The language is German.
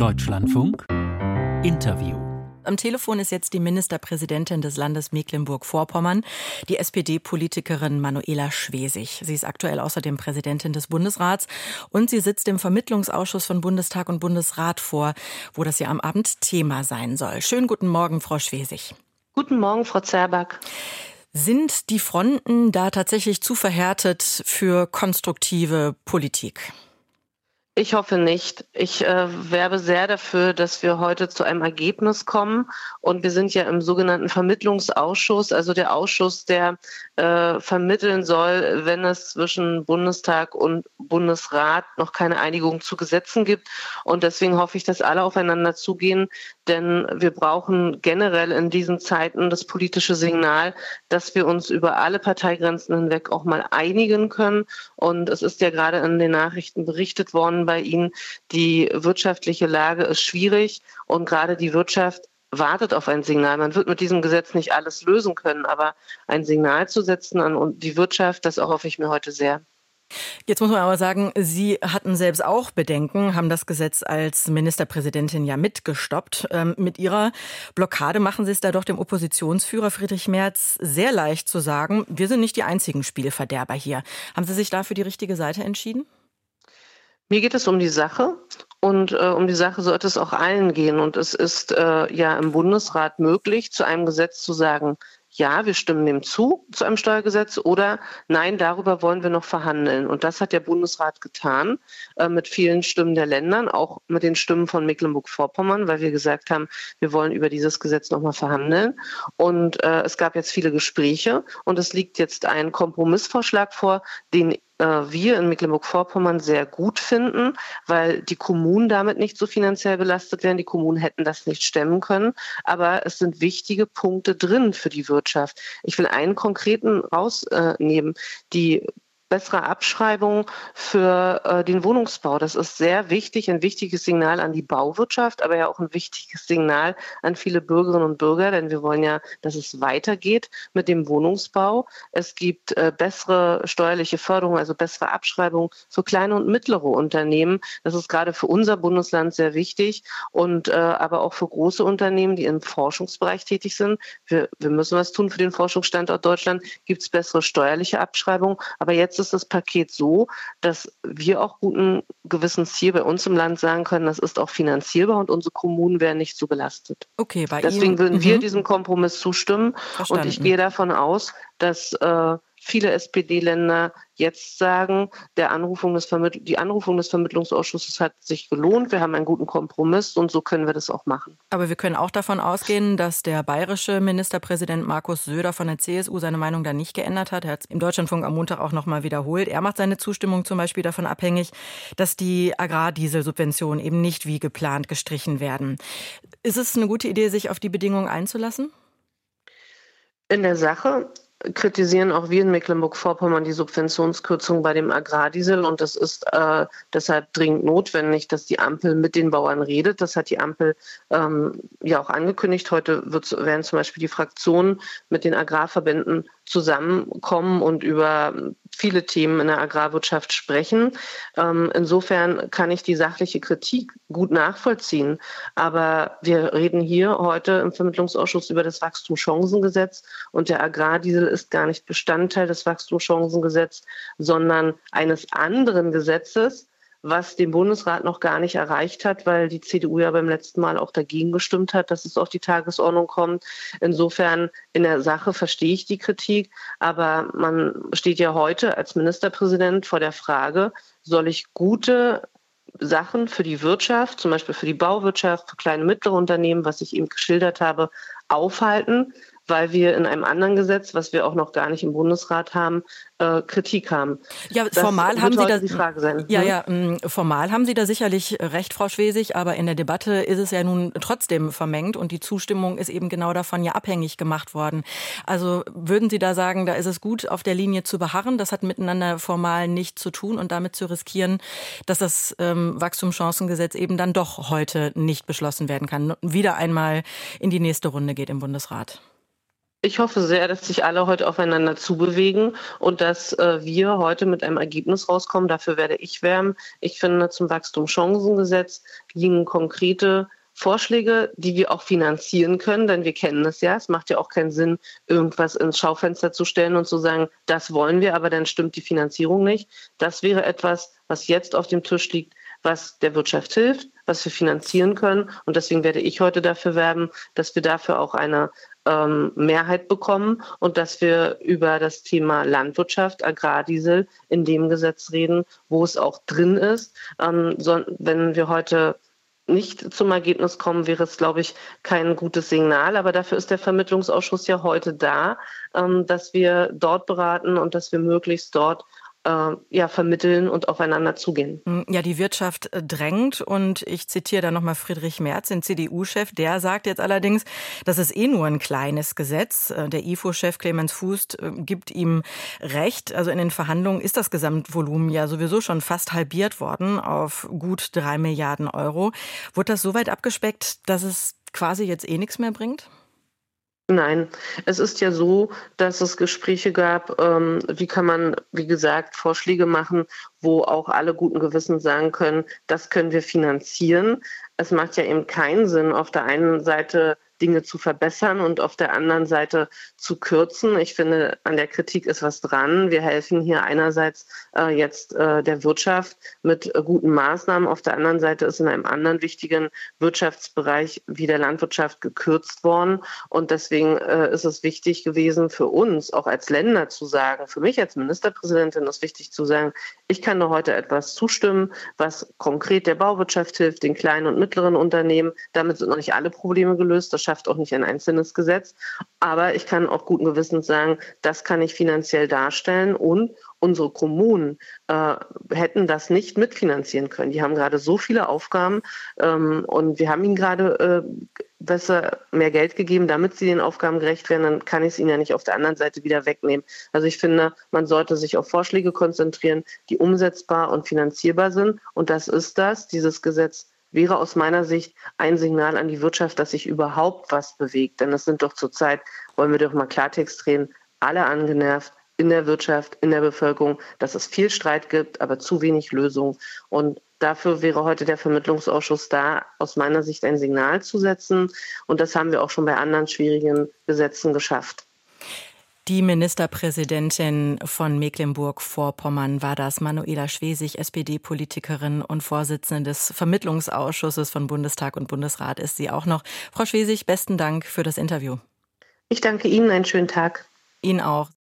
Deutschlandfunk Interview am Telefon ist jetzt die Ministerpräsidentin des Landes Mecklenburg-Vorpommern, die SPD-Politikerin Manuela Schwesig. Sie ist aktuell außerdem Präsidentin des Bundesrats und sie sitzt im Vermittlungsausschuss von Bundestag und Bundesrat vor, wo das ja am Abend Thema sein soll. Schönen guten Morgen, Frau Schwesig. Guten Morgen, Frau Zerback. Sind die Fronten da tatsächlich zu verhärtet für konstruktive Politik? Ich hoffe nicht. Ich äh, werbe sehr dafür, dass wir heute zu einem Ergebnis kommen. Und wir sind ja im sogenannten Vermittlungsausschuss, also der Ausschuss, der äh, vermitteln soll, wenn es zwischen Bundestag und Bundesrat noch keine Einigung zu Gesetzen gibt. Und deswegen hoffe ich, dass alle aufeinander zugehen, denn wir brauchen generell in diesen Zeiten das politische Signal, dass wir uns über alle Parteigrenzen hinweg auch mal einigen können. Und es ist ja gerade in den Nachrichten berichtet worden, bei Ihnen. Die wirtschaftliche Lage ist schwierig und gerade die Wirtschaft wartet auf ein Signal. Man wird mit diesem Gesetz nicht alles lösen können, aber ein Signal zu setzen an die Wirtschaft, das hoffe ich mir heute sehr. Jetzt muss man aber sagen, Sie hatten selbst auch Bedenken, haben das Gesetz als Ministerpräsidentin ja mitgestoppt. Ähm, mit Ihrer Blockade machen Sie es da doch dem Oppositionsführer Friedrich Merz sehr leicht zu sagen, wir sind nicht die einzigen Spielverderber hier. Haben Sie sich da für die richtige Seite entschieden? Mir geht es um die Sache und äh, um die Sache sollte es auch allen gehen. Und es ist äh, ja im Bundesrat möglich, zu einem Gesetz zu sagen, ja, wir stimmen dem zu, zu einem Steuergesetz, oder nein, darüber wollen wir noch verhandeln. Und das hat der Bundesrat getan, äh, mit vielen Stimmen der Ländern, auch mit den Stimmen von Mecklenburg-Vorpommern, weil wir gesagt haben, wir wollen über dieses Gesetz nochmal verhandeln. Und äh, es gab jetzt viele Gespräche und es liegt jetzt ein Kompromissvorschlag vor, den wir in Mecklenburg-Vorpommern sehr gut finden, weil die Kommunen damit nicht so finanziell belastet werden. Die Kommunen hätten das nicht stemmen können. Aber es sind wichtige Punkte drin für die Wirtschaft. Ich will einen konkreten rausnehmen. Die bessere Abschreibung für äh, den Wohnungsbau. Das ist sehr wichtig, ein wichtiges Signal an die Bauwirtschaft, aber ja auch ein wichtiges Signal an viele Bürgerinnen und Bürger, denn wir wollen ja, dass es weitergeht mit dem Wohnungsbau. Es gibt äh, bessere steuerliche Förderung, also bessere Abschreibung für kleine und mittlere Unternehmen. Das ist gerade für unser Bundesland sehr wichtig und äh, aber auch für große Unternehmen, die im Forschungsbereich tätig sind. Wir, wir müssen was tun für den Forschungsstandort Deutschland. Gibt es bessere steuerliche Abschreibung, aber jetzt ist das Paket so, dass wir auch guten Gewissens hier bei uns im Land sagen können, das ist auch finanzierbar und unsere Kommunen werden nicht so belastet. Okay, bei Deswegen Ihnen, würden mhm. wir diesem Kompromiss zustimmen. Verstanden. Und ich gehe davon aus, dass äh, viele SPD-Länder jetzt sagen, der Anrufung des die Anrufung des Vermittlungsausschusses hat sich gelohnt. Wir haben einen guten Kompromiss und so können wir das auch machen. Aber wir können auch davon ausgehen, dass der bayerische Ministerpräsident Markus Söder von der CSU seine Meinung da nicht geändert hat. Er hat es im Deutschlandfunk am Montag auch noch mal wiederholt. Er macht seine Zustimmung zum Beispiel davon abhängig, dass die Agrardieselsubventionen eben nicht wie geplant gestrichen werden. Ist es eine gute Idee, sich auf die Bedingungen einzulassen? In der Sache kritisieren auch wir in Mecklenburg-Vorpommern die Subventionskürzung bei dem Agrardiesel und das ist äh, deshalb dringend notwendig, dass die Ampel mit den Bauern redet. Das hat die Ampel ähm, ja auch angekündigt. Heute werden zum Beispiel die Fraktionen mit den Agrarverbänden zusammenkommen und über viele Themen in der Agrarwirtschaft sprechen. Ähm, insofern kann ich die sachliche Kritik gut nachvollziehen. Aber wir reden hier heute im Vermittlungsausschuss über das Wachstumschancengesetz und der Agrardiesel ist gar nicht Bestandteil des Wachstumschancengesetzes, sondern eines anderen Gesetzes, was den Bundesrat noch gar nicht erreicht hat, weil die CDU ja beim letzten Mal auch dagegen gestimmt hat, dass es auf die Tagesordnung kommt. Insofern in der Sache verstehe ich die Kritik, aber man steht ja heute als Ministerpräsident vor der Frage, soll ich gute Sachen für die Wirtschaft, zum Beispiel für die Bauwirtschaft, für kleine und mittlere Unternehmen, was ich eben geschildert habe, aufhalten weil wir in einem anderen Gesetz, was wir auch noch gar nicht im Bundesrat haben, äh, Kritik haben. Ja, das formal haben Sie da die Frage sein. Ja, ja, mm, formal haben Sie da sicherlich recht, Frau Schwesig, aber in der Debatte ist es ja nun trotzdem vermengt und die Zustimmung ist eben genau davon ja abhängig gemacht worden. Also würden Sie da sagen, da ist es gut, auf der Linie zu beharren, das hat miteinander formal nichts zu tun und damit zu riskieren, dass das ähm, Wachstumschancengesetz eben dann doch heute nicht beschlossen werden kann, wieder einmal in die nächste Runde geht im Bundesrat? Ich hoffe sehr, dass sich alle heute aufeinander zubewegen und dass äh, wir heute mit einem Ergebnis rauskommen. Dafür werde ich wärmen. Ich finde, zum Wachstumschancengesetz liegen konkrete Vorschläge, die wir auch finanzieren können, denn wir kennen es ja. Es macht ja auch keinen Sinn, irgendwas ins Schaufenster zu stellen und zu sagen, das wollen wir, aber dann stimmt die Finanzierung nicht. Das wäre etwas, was jetzt auf dem Tisch liegt, was der Wirtschaft hilft, was wir finanzieren können. Und deswegen werde ich heute dafür werben, dass wir dafür auch eine ähm, Mehrheit bekommen und dass wir über das Thema Landwirtschaft, Agrardiesel in dem Gesetz reden, wo es auch drin ist. Ähm, so, wenn wir heute nicht zum Ergebnis kommen, wäre es, glaube ich, kein gutes Signal. Aber dafür ist der Vermittlungsausschuss ja heute da, ähm, dass wir dort beraten und dass wir möglichst dort äh, ja, vermitteln und aufeinander zugehen. Hm, ja, die Wirtschaft äh, drängt und ich zitiere da nochmal Friedrich Merz, den CDU-Chef, der sagt jetzt allerdings, das ist eh nur ein kleines Gesetz. Äh, der IFO-Chef Clemens Fußt gibt ihm recht. Also in den Verhandlungen ist das Gesamtvolumen ja sowieso schon fast halbiert worden auf gut drei Milliarden Euro. Wurde das so weit abgespeckt, dass es quasi jetzt eh nichts mehr bringt? Nein, es ist ja so, dass es Gespräche gab, ähm, wie kann man, wie gesagt, Vorschläge machen, wo auch alle guten Gewissen sagen können, das können wir finanzieren. Es macht ja eben keinen Sinn, auf der einen Seite Dinge zu verbessern und auf der anderen Seite zu kürzen. Ich finde, an der Kritik ist was dran. Wir helfen hier einerseits äh, jetzt äh, der Wirtschaft mit äh, guten Maßnahmen. Auf der anderen Seite ist in einem anderen wichtigen Wirtschaftsbereich wie der Landwirtschaft gekürzt worden. Und deswegen äh, ist es wichtig gewesen für uns, auch als Länder zu sagen, für mich als Ministerpräsidentin ist wichtig zu sagen, ich kann nur heute etwas zustimmen, was konkret der Bauwirtschaft hilft, den kleinen und mittleren Unternehmen. Damit sind noch nicht alle Probleme gelöst. Das schafft auch nicht ein einzelnes Gesetz. Aber ich kann auch guten Gewissens sagen, das kann ich finanziell darstellen und unsere Kommunen äh, hätten das nicht mitfinanzieren können. Die haben gerade so viele Aufgaben ähm, und wir haben ihnen gerade äh, besser mehr Geld gegeben, damit sie den Aufgaben gerecht werden, dann kann ich es ihnen ja nicht auf der anderen Seite wieder wegnehmen. Also ich finde, man sollte sich auf Vorschläge konzentrieren, die umsetzbar und finanzierbar sind. Und das ist das. Dieses Gesetz wäre aus meiner Sicht ein Signal an die Wirtschaft, dass sich überhaupt was bewegt. Denn es sind doch zurzeit, wollen wir doch mal Klartext reden, alle angenervt in der Wirtschaft, in der Bevölkerung, dass es viel Streit gibt, aber zu wenig Lösung. Und dafür wäre heute der Vermittlungsausschuss da, aus meiner Sicht ein Signal zu setzen. Und das haben wir auch schon bei anderen schwierigen Gesetzen geschafft. Die Ministerpräsidentin von Mecklenburg-Vorpommern war das, Manuela Schwesig, SPD-Politikerin und Vorsitzende des Vermittlungsausschusses von Bundestag und Bundesrat ist sie auch noch. Frau Schwesig, besten Dank für das Interview. Ich danke Ihnen, einen schönen Tag. Ihnen auch.